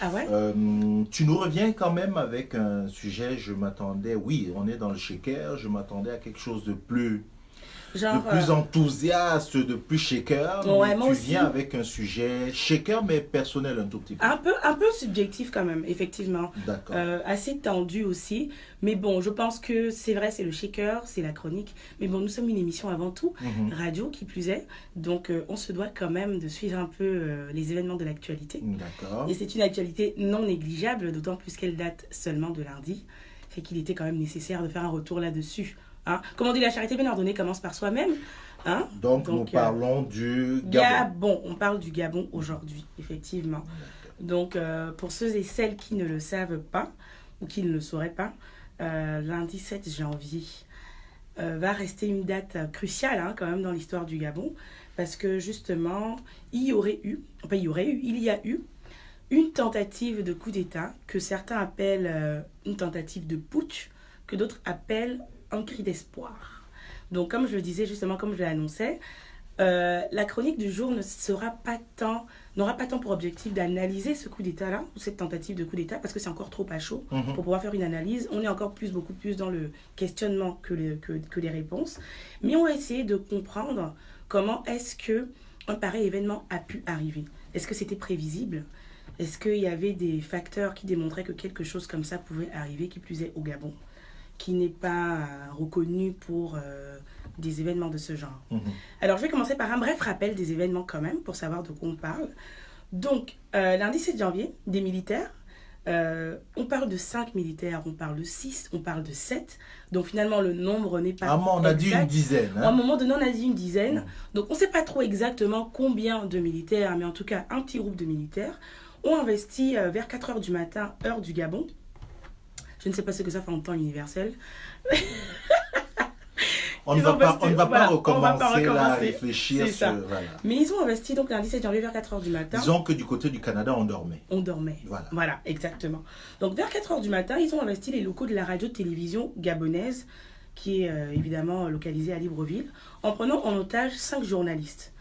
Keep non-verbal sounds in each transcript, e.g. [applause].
Ah Euh, tu nous reviens quand même avec un sujet, je m'attendais, oui, on est dans le shaker, je m'attendais à quelque chose de plus, Genre, de plus euh, enthousiaste, de plus shaker. Ouais, tu aussi. viens avec un sujet shaker, mais personnel un tout petit peu. un, peu, un peu subjectif quand même, effectivement. D'accord. Euh, assez tendu aussi. Mais bon, je pense que c'est vrai, c'est le shaker, c'est la chronique. Mais bon, nous sommes une émission avant tout, Mhm. radio qui plus est. Donc, euh, on se doit quand même de suivre un peu euh, les événements de l'actualité. D'accord. Et c'est une actualité non négligeable, d'autant plus qu'elle date seulement de lundi. Fait qu'il était quand même nécessaire de faire un retour là-dessus. Hein Comme on dit, la charité bien ordonnée commence par soi-même. Hein Donc, donc, nous euh, parlons du Gabon. Gabon. On parle du Gabon aujourd'hui, effectivement. Donc, euh, pour ceux et celles qui ne le savent pas, ou qui ne le sauraient pas, euh, lundi 7 janvier va rester une date cruciale hein, quand même dans l'histoire du Gabon, parce que justement, il y aurait eu, enfin il y aurait eu, il y a eu une tentative de coup d'État que certains appellent une tentative de putsch, que d'autres appellent un cri d'espoir. Donc, comme je le disais justement, comme je l'annonçais, euh, la chronique du jour ne sera pas tant, n'aura pas tant pour objectif d'analyser ce coup d'État-là, ou cette tentative de coup d'État, parce que c'est encore trop à chaud Mhm. pour pouvoir faire une analyse. On est encore plus, beaucoup plus dans le questionnement que les, que, que les réponses. Mais on va essayer de comprendre comment est-ce que un pareil événement a pu arriver. Est-ce que c'était prévisible? Est-ce qu'il y avait des facteurs qui démontraient que quelque chose comme ça pouvait arriver, qui plus est au Gabon, qui n'est pas euh, reconnu pour euh, des événements de ce genre Mhm. alors, je vais commencer par un bref rappel des événements quand même, pour savoir de quoi on parle. Donc, euh, lundi 7 janvier, des militaires. euh, on parle de 5 militaires, on parle de 6, on parle de 7. Donc, finalement, le nombre n'est pas. Ah, moi, on a dit une dizaine. À un hein. moment donné, on a dit une dizaine. Mm. Donc, on ne sait pas trop exactement combien de militaires, mais en tout cas, un petit groupe de militaires ont investi vers 4 heures du matin, heure du Gabon. Je ne sais pas ce que ça fait en temps universel. [laughs] On ne va pas, on ne va voilà, pas va recommencer, là, à réfléchir sur. Voilà. Mais ils ont investi donc lundi 7 janvier vers 4 heures du matin. Disons que du côté du Canada, on dormait. On dormait. Voilà. Voilà, exactement. Donc vers 4 heures du matin, ils ont investi les locaux de la radio-télévision gabonaise, qui est euh, évidemment localisée à Libreville, en prenant en otage 5 journalistes.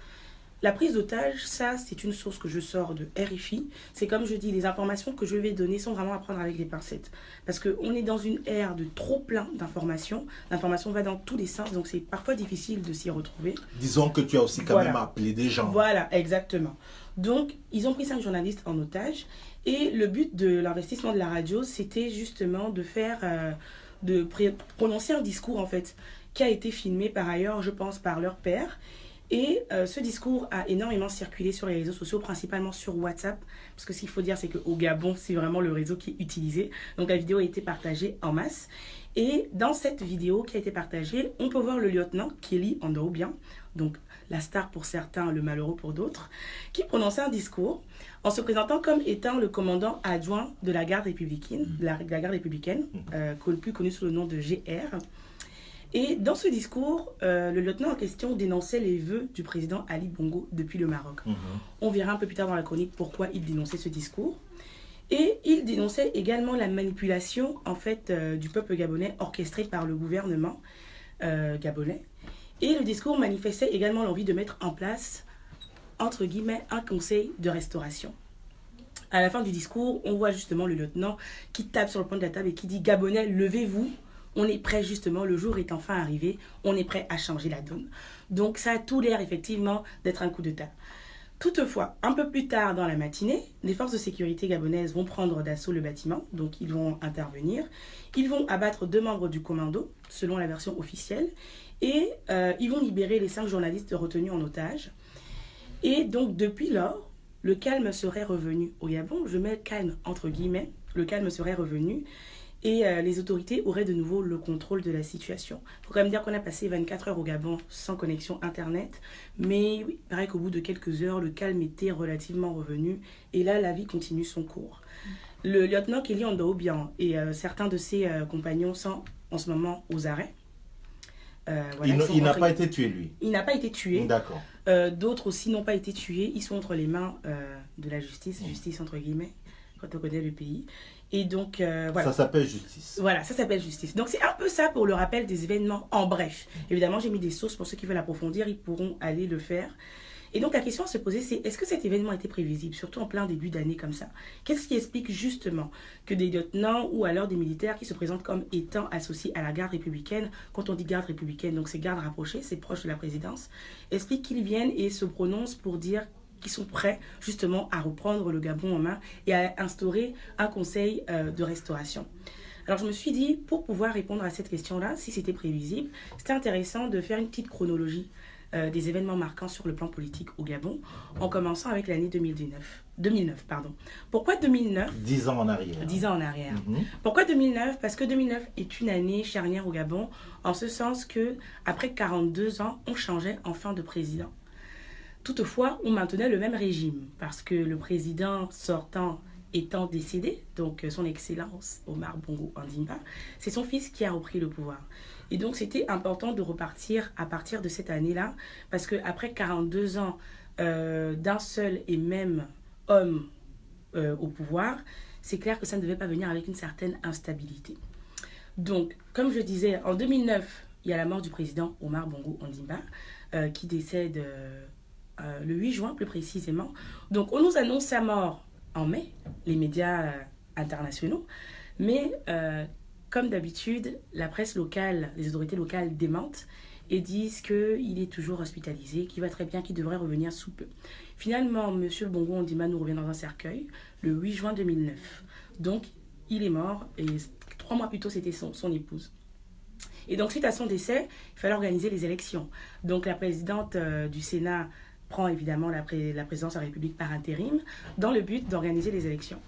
La prise d'otage, ça, c'est une source que je sors de RFI. C'est comme je dis, les informations que je vais donner sont vraiment à prendre avec des pincettes. Parce qu'on est dans une ère de trop plein d'informations. L'information va dans tous les sens, donc c'est parfois difficile de s'y retrouver. Disons que tu as aussi quand Voilà. même appelé des gens. Voilà, exactement. Donc, ils ont pris cinq journalistes en otage. Et le but de l'investissement de la radio, c'était justement de faire, euh, de prononcer un discours, en fait, qui a été filmé par ailleurs, je pense, par leur père. Et euh, ce discours a énormément circulé sur les réseaux sociaux, principalement sur WhatsApp. Parce que ce qu'il faut dire, c'est qu'au Gabon, c'est vraiment le réseau qui est utilisé. Donc la vidéo a été partagée en masse. Et dans cette vidéo qui a été partagée, on peut voir le lieutenant Kelly Andoubian, donc la star pour certains, le malheureux pour d'autres, qui prononçait un discours en se présentant comme étant le commandant adjoint de la garde républicaine, de la, de la garde républicaine, euh, connu- plus connu sous le nom de GR. Et dans ce discours, euh, le lieutenant en question dénonçait les vœux du président Ali Bongo depuis le Maroc. Mhm. On verra un peu plus tard dans la chronique pourquoi il dénonçait ce discours. Et il dénonçait également la manipulation en fait euh, du peuple gabonais orchestrée par le gouvernement euh, gabonais. Et le discours manifestait également l'envie de mettre en place, entre guillemets, un conseil de restauration. À la fin du discours, on voit justement le lieutenant qui tape sur le point de la table et qui dit Gabonais, levez-vous. On est prêt justement, le jour est enfin arrivé, on est prêt à changer la donne. Donc ça a tout l'air effectivement d'être un coup d'État. Toutefois, un peu plus tard dans la matinée, les forces de sécurité gabonaises vont prendre d'assaut le bâtiment, donc ils vont intervenir. Ils vont abattre deux membres du commando, selon la version officielle, et euh, ils vont libérer les cinq journalistes retenus en otage. Et donc depuis lors, le calme serait revenu au Gabon. Je mets calme entre guillemets. Le calme serait revenu et euh, les autorités auraient de nouveau le contrôle de la situation. Il faut quand même dire qu'on a passé 24 heures au Gabon sans connexion Internet, mais oui, il paraît qu'au bout de quelques heures, le calme était relativement revenu et là, la vie continue son cours. Le lieutenant Kelly Andoubian et euh, certains de ses euh, compagnons sont en ce moment aux arrêts. Euh, voilà, il n'a pas été tué, lui. il n'a pas été tué. D'accord. Euh, D'autres aussi n'ont pas été tués. Ils sont entre les mains euh, de la justice, justice entre guillemets, quand on connaît le pays. Et donc, euh, voilà. Ça s'appelle justice. Voilà, ça s'appelle justice. Donc c'est un peu ça pour le rappel des événements en bref. Évidemment, j'ai mis des sources pour ceux qui veulent approfondir, ils pourront aller le faire. Et donc la question à se poser, c'est est-ce que cet événement était prévisible, surtout en plein début d'année comme ça? Qu'est-ce qui explique justement que des lieutenants ou alors des militaires qui se présentent comme étant associés à la garde républicaine, quand on dit garde républicaine, donc c'est garde rapprochée, c'est proche de la présidence, expliquent qu'ils viennent et se prononcent pour dire qu'ils sont prêts justement à reprendre le Gabon en main et à instaurer un conseil euh, de restauration. Alors je me suis dit, pour pouvoir répondre à cette question-là, si c'était prévisible, c'était intéressant de faire une petite chronologie euh, des événements marquants sur le plan politique au Gabon, en commençant avec l'année 2019. 2009, pardon. Pourquoi 2009 Dix ans en arrière. Dix ans en arrière. Mhm. Pourquoi 2009 Parce que 2009 est une année charnière au Gabon, en ce sens que après 42 ans, on changeait enfin de président. Toutefois, on maintenait le même régime, parce que le président sortant étant décédé, donc son Excellence Omar Bongo Andimba, c'est son fils qui a repris le pouvoir. Et donc c'était important de repartir à partir de cette année-là, parce qu'après 42 ans euh, d'un seul et même homme euh, au pouvoir, c'est clair que ça ne devait pas venir avec une certaine instabilité. Donc, comme je disais, en 2009, il y a la mort du président Omar Bongo Ondimba, euh, qui décède le 8 juin plus précisément. Donc, on nous annonce sa mort en mai, les médias internationaux, mais comme d'habitude, la presse locale, les autorités locales démentent et disent qu'il est toujours hospitalisé, qu'il va très bien, qu'il devrait revenir sous peu. Finalement, M. Bongo Ondima nous revient dans un cercueil le 8 juin 2009. Donc, il est mort et trois mois plus tôt, c'était son, épouse. Et donc, suite à son décès, il fallait organiser les élections. Donc, la présidente euh, du Sénat prend évidemment la, la présidence de la République par intérim dans le but d'organiser les élections.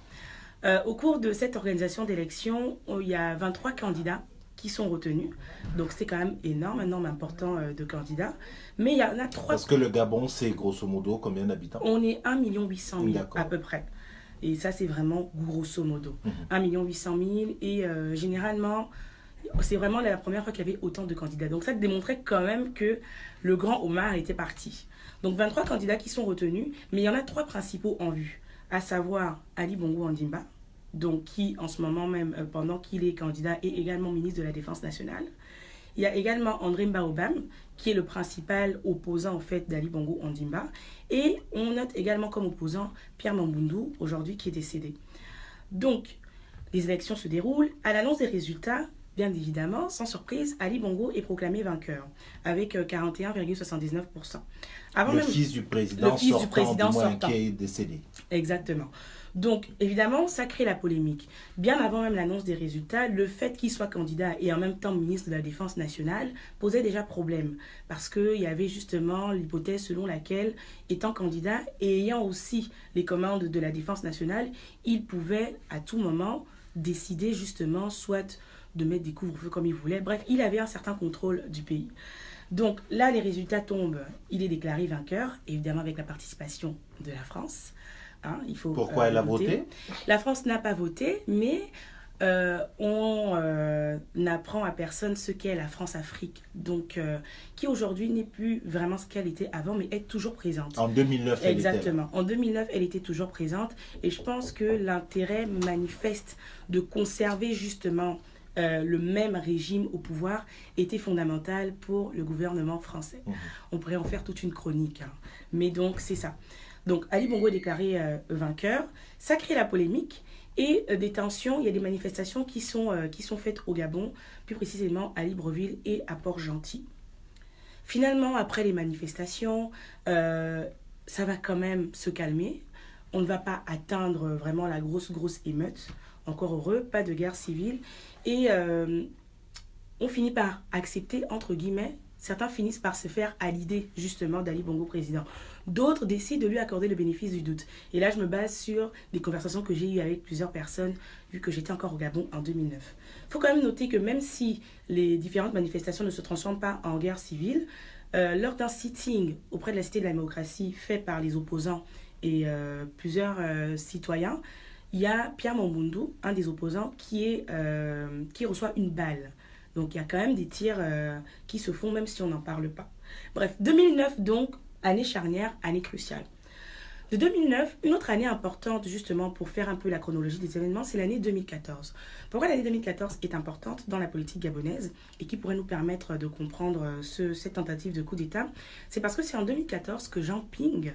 Euh, au cours de cette organisation d'élections, il y a 23 candidats qui sont retenus. Donc c'est quand même énorme, un nombre important euh, de candidats. Mais il y en a trois... Parce que le Gabon, c'est grosso modo combien d'habitants? On est 1 800 000 à peu près. Et ça, c'est vraiment grosso modo. 1 800 000. Et euh, généralement, c'est vraiment la première fois qu'il y avait autant de candidats. Donc ça démontrait quand même que le grand Omar était parti. Donc 23 candidats qui sont retenus, mais il y en a trois principaux en vue, à savoir Ali Bongo Andimba, donc qui en ce moment même, euh, pendant qu'il est candidat, est également ministre de la Défense nationale. Il y a également André Mbaobam, qui est le principal opposant en fait d'Ali Bongo Ondimba. Et on note également comme opposant Pierre Mambundu, aujourd'hui qui est décédé. Donc, les élections se déroulent. À l'annonce des résultats, bien évidemment, sans surprise, Ali Bongo est proclamé vainqueur, avec 41,79%. Euh, le fils du président le fils du président sortant. qui est décédé. Exactement. Donc, évidemment, ça crée la polémique. Bien avant même l'annonce des résultats, le fait qu'il soit candidat et en même temps ministre de la Défense nationale posait déjà problème. Parce qu'il y avait justement l'hypothèse selon laquelle, étant candidat et ayant aussi les commandes de la Défense nationale, il pouvait à tout moment décider justement soit de mettre des couvre-feux comme il voulait. Bref, il avait un certain contrôle du pays. Donc là, les résultats tombent. Il est déclaré vainqueur, évidemment avec la participation de la France. Hein, il faut, Pourquoi elle a euh, voté? La France n'a pas voté, mais euh, on euh, n'apprend à personne ce qu'est la France-Afrique, donc qui aujourd'hui n'est plus vraiment ce qu'elle était avant, mais est toujours présente. En 2009, elle Exactement. En 2009, elle était toujours présente, et je pense que l'intérêt manifeste de conserver justement le même régime au pouvoir était fondamental pour le gouvernement français. Mmh. On pourrait en faire toute une chronique, hein. mais donc c'est ça. Donc Ali Bongo est déclaré euh, vainqueur. Ça crée la polémique et euh, des tensions. Il y a des manifestations qui sont, euh, qui sont faites au Gabon, plus précisément à Libreville et à Port-Gentil. Finalement, après les manifestations, ça va quand même se calmer. On ne va pas atteindre vraiment la grosse, grosse émeute. Encore heureux, pas de guerre civile. Et on finit par accepter, entre guillemets, certains finissent par se faire à l'idée justement d'Ali Bongo président. D'autres décident de lui accorder le bénéfice du doute. Et là, je me base sur des conversations que j'ai eues avec plusieurs personnes, vu que j'étais encore au Gabon en 2009. Il faut quand même noter que même si les différentes manifestations ne se transforment pas en guerre civile, euh, lors d'un sitting auprès de la Cité de la démocratie fait par les opposants et euh, plusieurs euh, citoyens, il y a Pierre Mambundu, un des opposants, qui, est, qui reçoit une balle. Donc il y a quand même des tirs qui se font même si on n'en parle pas. Bref, 2009 donc, année charnière, année cruciale. De 2009, une autre année importante justement pour faire un peu la chronologie des événements, c'est l'année 2014. Pourquoi l'année 2014 est importante dans la politique gabonaise et qui pourrait nous permettre de comprendre euh, ce, cette tentative de coup d'État? C'est parce que c'est en 2014 que Jean Ping,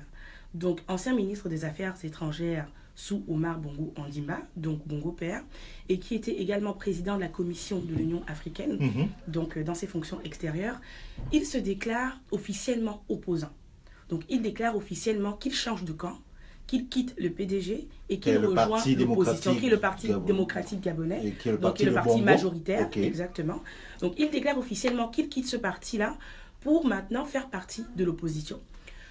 donc ancien ministre des Affaires étrangères sous Omar Bongo Andimba, donc Bongo Père, et qui était également président de la commission de l'Union africaine, Mhm. donc euh, dans ses fonctions extérieures, il se déclare officiellement opposant. Donc il déclare officiellement qu'il change de camp, qu'il quitte le PDG et qu'il rejoint l'opposition, qui est le Parti Gabon- démocratique gabonais. Et qui est le Donc, parti, qui est le parti majoritaire, exactement. Donc, il déclare officiellement qu'il quitte ce parti-là pour maintenant faire partie de l'opposition.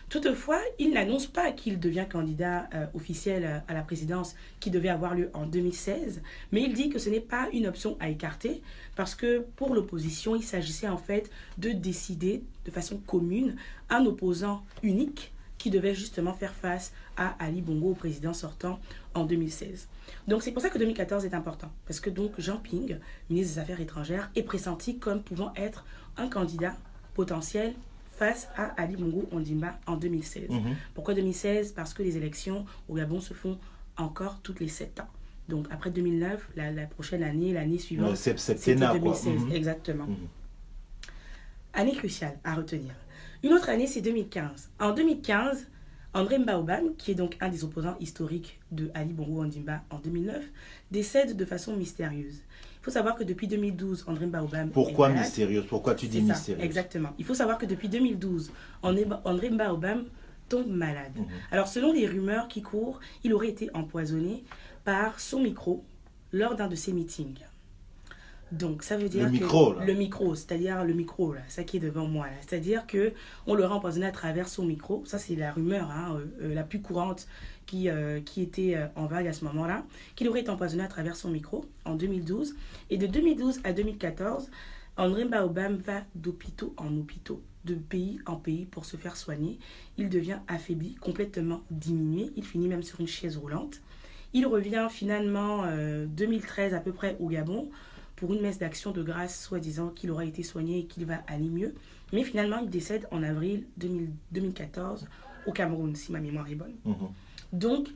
Toutefois, il n'annonce pas qu'il devient candidat euh, officiel euh, à la présidence qui devait avoir lieu en 2016, mais il dit que ce n'est pas une option à écarter parce que pour l'opposition, il s'agissait en fait de décider de façon commune un opposant unique qui devait justement faire face à Ali Bongo, président sortant en 2016. Donc c'est pour ça que 2014 est important, parce que donc Jean Ping, ministre des Affaires étrangères, est pressenti comme pouvant être un candidat potentiel face à Ali Bongo Ondimba en 2016. Mhm. Pourquoi 2016 Parce que les élections au Gabon se font encore toutes les 7 ans. Donc après 2009, la, la prochaine année, l'année suivante, quoi. 2016, Mhm. exactement. Mhm. Année cruciale à retenir. Une autre année, c'est 2015. En 2015, André Mbaobam, qui est donc un des opposants historiques de Ali Bongo Ondimba en 2009, décède de façon mystérieuse. Il faut savoir que depuis 2012, André Mbaobam Pourquoi est mystérieuse Pourquoi tu dis mystérieuse exactement. Il faut savoir que depuis 2012, André André Mbaobam tombe malade. Mhm. Alors, selon les rumeurs qui courent, il aurait été empoisonné par son micro lors d'un de ses meetings. Donc, ça veut dire que micro, là. le micro, c'est-à-dire le micro là, ça qui est devant moi là, c'est-à-dire que on l'aurait empoisonné à travers son micro. Ça, c'est la rumeur hein, euh, euh, la plus courante qui euh, qui était en vague à ce moment-là, qu'il aurait été empoisonné à travers son micro en 2012. Et de 2012 à 2014, André Baobam va d'hôpitaux en hôpitaux, de pays en pays pour se faire soigner. Il devient affaibli, complètement diminué. Il finit même sur une chaise roulante. Il revient finalement euh, 2013 à peu près au Gabon pour une messe d'action de grâce, soi-disant qu'il aura été soigné et qu'il va aller mieux. Mais finalement, il décède en avril 2000 2014 au Cameroun, si ma mémoire est bonne. Mhm. Donc,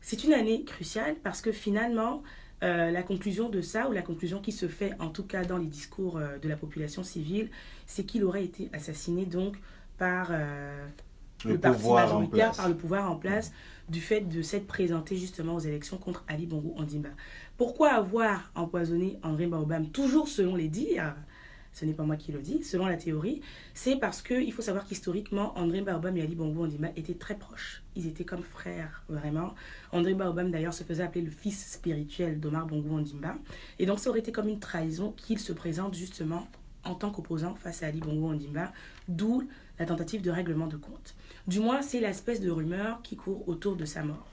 c'est une année cruciale parce que finalement, euh, la conclusion de ça, ou la conclusion qui se fait en tout cas dans les discours euh, de la population civile, c'est qu'il aurait été assassiné donc par euh, le, Le parti pouvoir en majoritaire, par le pouvoir en place, du fait de s'être présenté justement aux élections contre Ali Bongo Ondimba. Pourquoi avoir empoisonné André Baobam, toujours selon les dires ce n'est pas moi qui le dis, selon la théorie, c'est parce qu'il faut savoir qu'historiquement, André Baobam et Ali Bongo Ondimba étaient très proches. Ils étaient comme frères, vraiment. André Baobam, d'ailleurs, se faisait appeler le fils spirituel d'Omar Bongo Ondimba. Et donc, ça aurait été comme une trahison qu'il se présente justement en tant qu'opposant face à Ali Bongo Ondimba, d'où la tentative de règlement de compte. Du moins, c'est l'espèce de rumeur qui court autour de sa mort.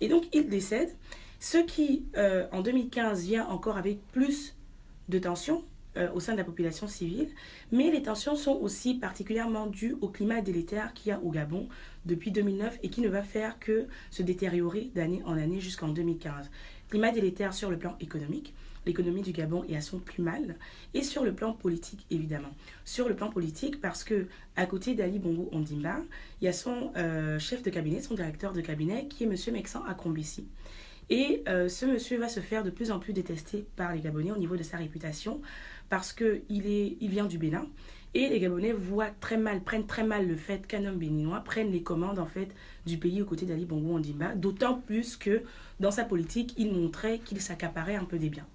Et donc, il décède, ce qui, euh, en 2015, vient encore avec plus de tensions euh, au sein de la population civile, mais les tensions sont aussi particulièrement dues au climat délétère qu'il y a au Gabon depuis 2009 et qui ne va faire que se détériorer d'année en année jusqu'en 2015. Climat délétère sur le plan économique, l'économie du Gabon est à son plus mal, et sur le plan politique évidemment. Sur le plan politique parce que à côté d'Ali Bongo Ondimba, il y a son euh, chef de cabinet, son directeur de cabinet qui est M. Mexan Akombisi. Et euh, ce monsieur va se faire de plus en plus détester par les Gabonais au niveau de sa réputation parce qu'il il vient du Bénin et les Gabonais voient très mal, prennent très mal le fait qu'un homme béninois prenne les commandes en fait du pays aux côtés d'Ali Bongo Ondimba, d'autant plus que dans sa politique, il montrait qu'il s'accaparait un peu des biens.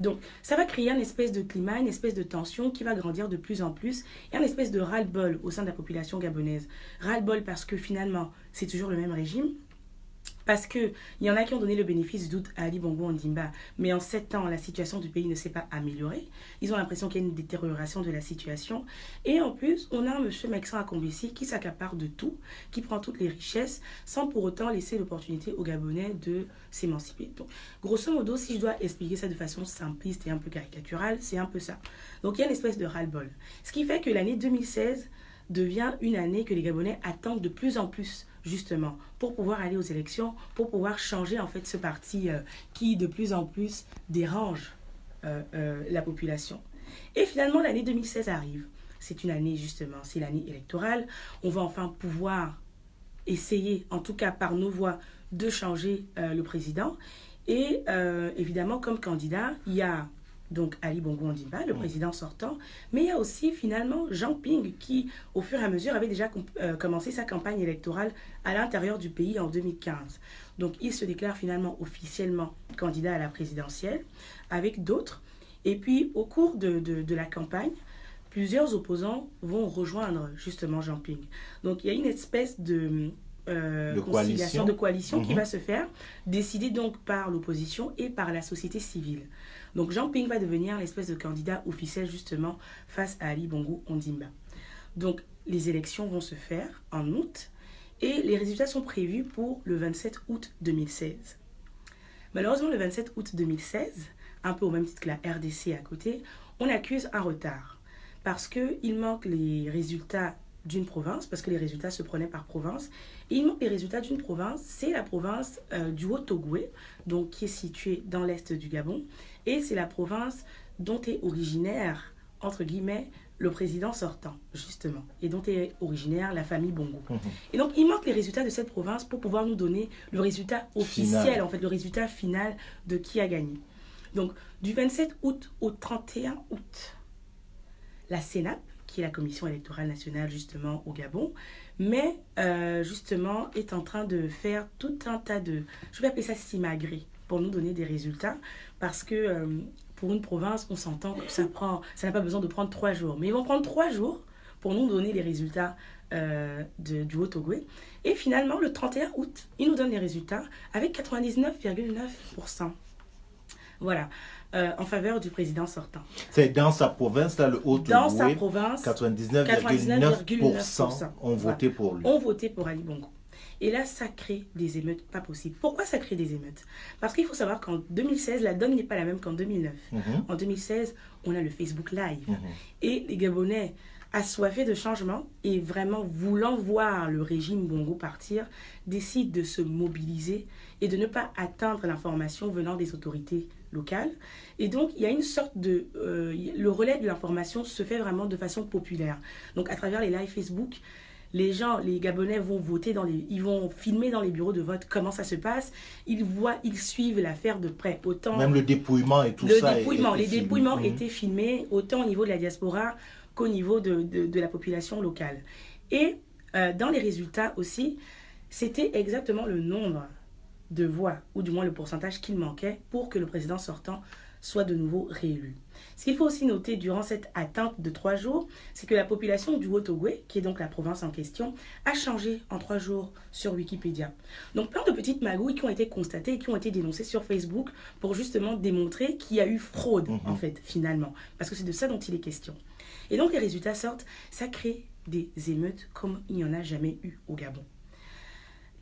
Donc, ça va créer une espèce de climat, une espèce de tension qui va grandir de plus en plus et une espèce de ras-le-bol au sein de la population gabonaise. Ras-le-bol parce que finalement, c'est toujours le même régime, parce qu'il y en a qui ont donné le bénéfice doute à Ali Bongo Ondimba, mais en sept ans, la situation du pays ne s'est pas améliorée. Ils ont l'impression qu'il y a une détérioration de la situation. Et en plus, on a un monsieur Mexan Akombesi qui s'accapare de tout, qui prend toutes les richesses, sans pour autant laisser l'opportunité aux Gabonais de s'émanciper. Donc, grosso modo, si je dois expliquer ça de façon simpliste et un peu caricaturale, c'est un peu ça. Donc, il y a une espèce de ras-le-bol. Ce qui fait que l'année 2016 devient une année que les Gabonais attendent de plus en plus justement, pour pouvoir aller aux élections, pour pouvoir changer en fait ce parti euh, qui de plus en plus dérange euh, euh, la population. Et finalement, l'année 2016 arrive. C'est une année justement, c'est l'année électorale. On va enfin pouvoir essayer, en tout cas par nos voix, de changer le président. Et évidemment, comme candidat, il y a donc Ali Bongo Ondimba, le président sortant, mais il y a aussi finalement Jean Ping qui, au fur et à mesure, avait déjà euh, commencé sa campagne électorale à l'intérieur du pays en 2015. Donc il se déclare finalement officiellement candidat à la présidentielle avec d'autres. Et puis au cours de, de la campagne, plusieurs opposants vont rejoindre justement Jean Ping. Donc il y a une espèce de euh, de coalition, de coalition qui mhm. va se faire, décidée donc par l'opposition et par la société civile. Donc Jean Ping va devenir l'espèce de candidat officiel justement face à Ali Bongo Ondimba. Donc les élections vont se faire en août et les résultats sont prévus pour le 27 août 2016. Malheureusement, le 27 août 2016, un peu au même titre que la RDC à côté, on accuse un retard parce qu'il manque les résultats d'une province, parce que les résultats se prenaient par province. Et il manque les résultats d'une province, c'est la province euh, du Haut-Togoué, donc qui est située dans l'est du Gabon, et c'est la province dont est originaire, entre guillemets, le président sortant, justement, et dont est originaire la famille Bongo. Mhm. Et donc, il manque les résultats de cette province pour pouvoir nous donner le résultat officiel, en fait, le résultat final de qui a gagné. Donc, du 27 août au 31 août, la CENAP, qui est la Commission électorale nationale justement au Gabon, mais euh, justement est en train de faire tout un tas de, je vais appeler ça simagré, pour nous donner des résultats, parce que euh, pour une province, on s'entend que ça prend, ça n'a pas besoin de prendre trois jours, mais ils vont prendre trois jours pour nous donner les résultats euh, du Haut-Togoué. Et finalement, le 31 août, ils nous donnent les résultats avec 99,9%. Voilà. Euh, en faveur du président sortant. C'est dans sa province, là, le haut Dans sa province, 99,9% ont voté pour lui. Ont voté pour Ali Bongo. Et là, ça crée des émeutes pas possibles. Pourquoi ça crée des émeutes? Parce qu'il faut savoir qu'en 2016, la donne n'est pas la même qu'en 2009. Mhm. En 2016, on a le Facebook Live. Mhm. Et les Gabonais, assoiffés de changement et vraiment voulant voir le régime Bongo partir, décident de se mobiliser et de ne pas attendre l'information venant des autorités locales. Et donc, il y a une sorte de... Euh, le relais de l'information se fait vraiment de façon populaire. Donc, à travers les lives Facebook, les gens, les Gabonais vont voter dans les, ils vont filmer dans les bureaux de vote comment ça se passe. Ils voient, ils suivent l'affaire de près. Autant même le dépouillement et tout ça. Dépouillement, les dépouillements mhm. étaient filmés autant au niveau de la diaspora qu'au niveau de, de, la population locale. Et euh, dans les résultats aussi, c'était exactement le nombre de voix, ou du moins le pourcentage qu'il manquait pour que le président sortant soit de nouveau réélu. Ce qu'il faut aussi noter durant cette attente de trois jours, c'est que la population du Haut-Togoué, qui est donc la province en question, a changé en trois jours sur Wikipédia. Donc plein de petites magouilles qui ont été constatées et qui ont été dénoncées sur Facebook pour justement démontrer qu'il y a eu fraude, mhm. en fait, finalement. Parce que c'est de ça dont il est question. Et donc les résultats sortent, ça crée des émeutes comme il n'y en a jamais eu au Gabon.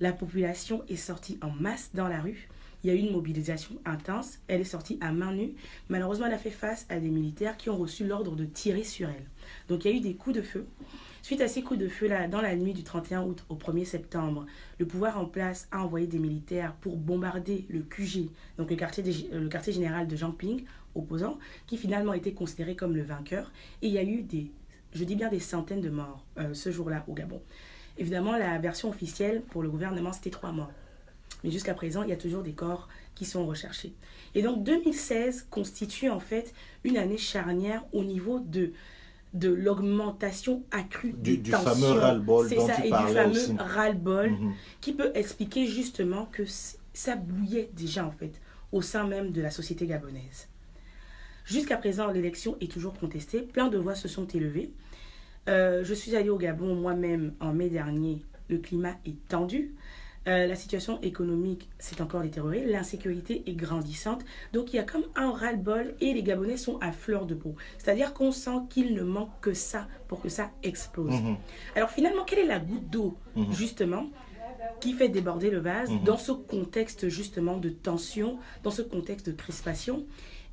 La population est sortie en masse dans la rue. Il y a eu une mobilisation intense. Elle est sortie à main nue. Malheureusement, elle a fait face à des militaires qui ont reçu l'ordre de tirer sur elle. Donc il y a eu des coups de feu. Suite à ces coups de feu là, dans la nuit du 31 août au 1er septembre, le pouvoir en place a envoyé des militaires pour bombarder le QG, donc le quartier, euh, le quartier général de Jamping, opposant, qui finalement a été considéré comme le vainqueur. Et il y a eu des, je dis bien des centaines de morts euh, ce jour-là au Gabon. Évidemment, la version officielle pour le gouvernement, c'était trois morts. Mais jusqu'à présent, il y a toujours des corps qui sont recherchés. Et donc 2016 constitue en fait une année charnière au niveau de, de l'augmentation accrue du, du fameux ras-le-bol C'est ça, et du fameux ras-le-bol mhm. qui peut expliquer justement que ça bouillait déjà en fait au sein même de la société gabonaise. Jusqu'à présent, l'élection est toujours contestée. Plein de voix se sont élevées. Euh, je suis allée au Gabon moi-même en mai dernier. Le climat est tendu. Euh, la situation économique s'est encore détériorée, l'insécurité est grandissante. Donc il y a comme un ras-le-bol et les Gabonais sont à fleur de peau. C'est-à-dire qu'on sent qu'il ne manque que ça pour que ça explose. Mhm. Alors finalement, quelle est la goutte d'eau, mhm. justement, qui fait déborder le vase mhm. dans ce contexte, justement, de tension, dans ce contexte de crispation?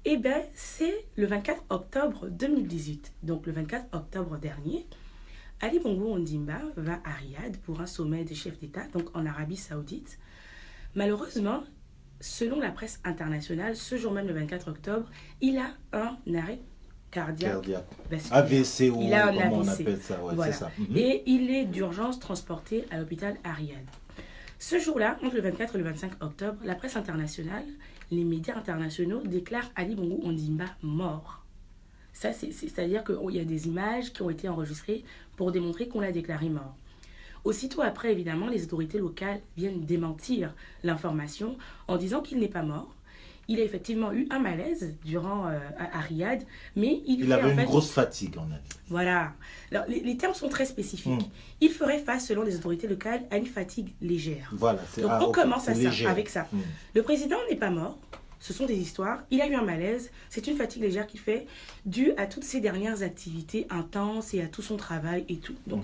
Eh bien, c'est le 24 octobre 2018. Donc, le 24 octobre dernier, Ali Bongo Ondimba va à Riyad pour un sommet des chefs d'État, donc en Arabie Saoudite. Malheureusement, selon la presse internationale, ce jour même, le 24 octobre, il a un arrêt cardiaque. AVC ou Il a un comment on AVC. appelle ça. Ouais, Voilà. c'est ça. Mhm. Et il est d'urgence transporté à l'hôpital Ariad. Ce jour-là, entre le 24 et le 25 octobre, la presse internationale, les médias internationaux déclarent Ali Bongo Ondimba mort. Ça, c'est- c'est- C'est-à-dire qu'il y a des images qui ont été enregistrées pour démontrer qu'on l'a déclaré mort. Aussitôt après, évidemment, les autorités locales viennent démentir l'information en disant qu'il n'est pas mort. Il a effectivement eu un malaise durant euh, à, à Riyad, mais il, Il fait avait en une fait grosse fatigue, a dit. voilà. Alors, les, les termes sont très spécifiques. Mm. Il ferait face, selon les autorités locales, à une fatigue légère. Voilà. c'est- Donc ah, on commence à ça, avec ça. Mhm. Le président n'est pas mort. Ce sont des histoires. Il a eu un malaise. C'est une fatigue légère qu'il fait due à toutes ses dernières activités intenses et à tout son travail et tout. Donc,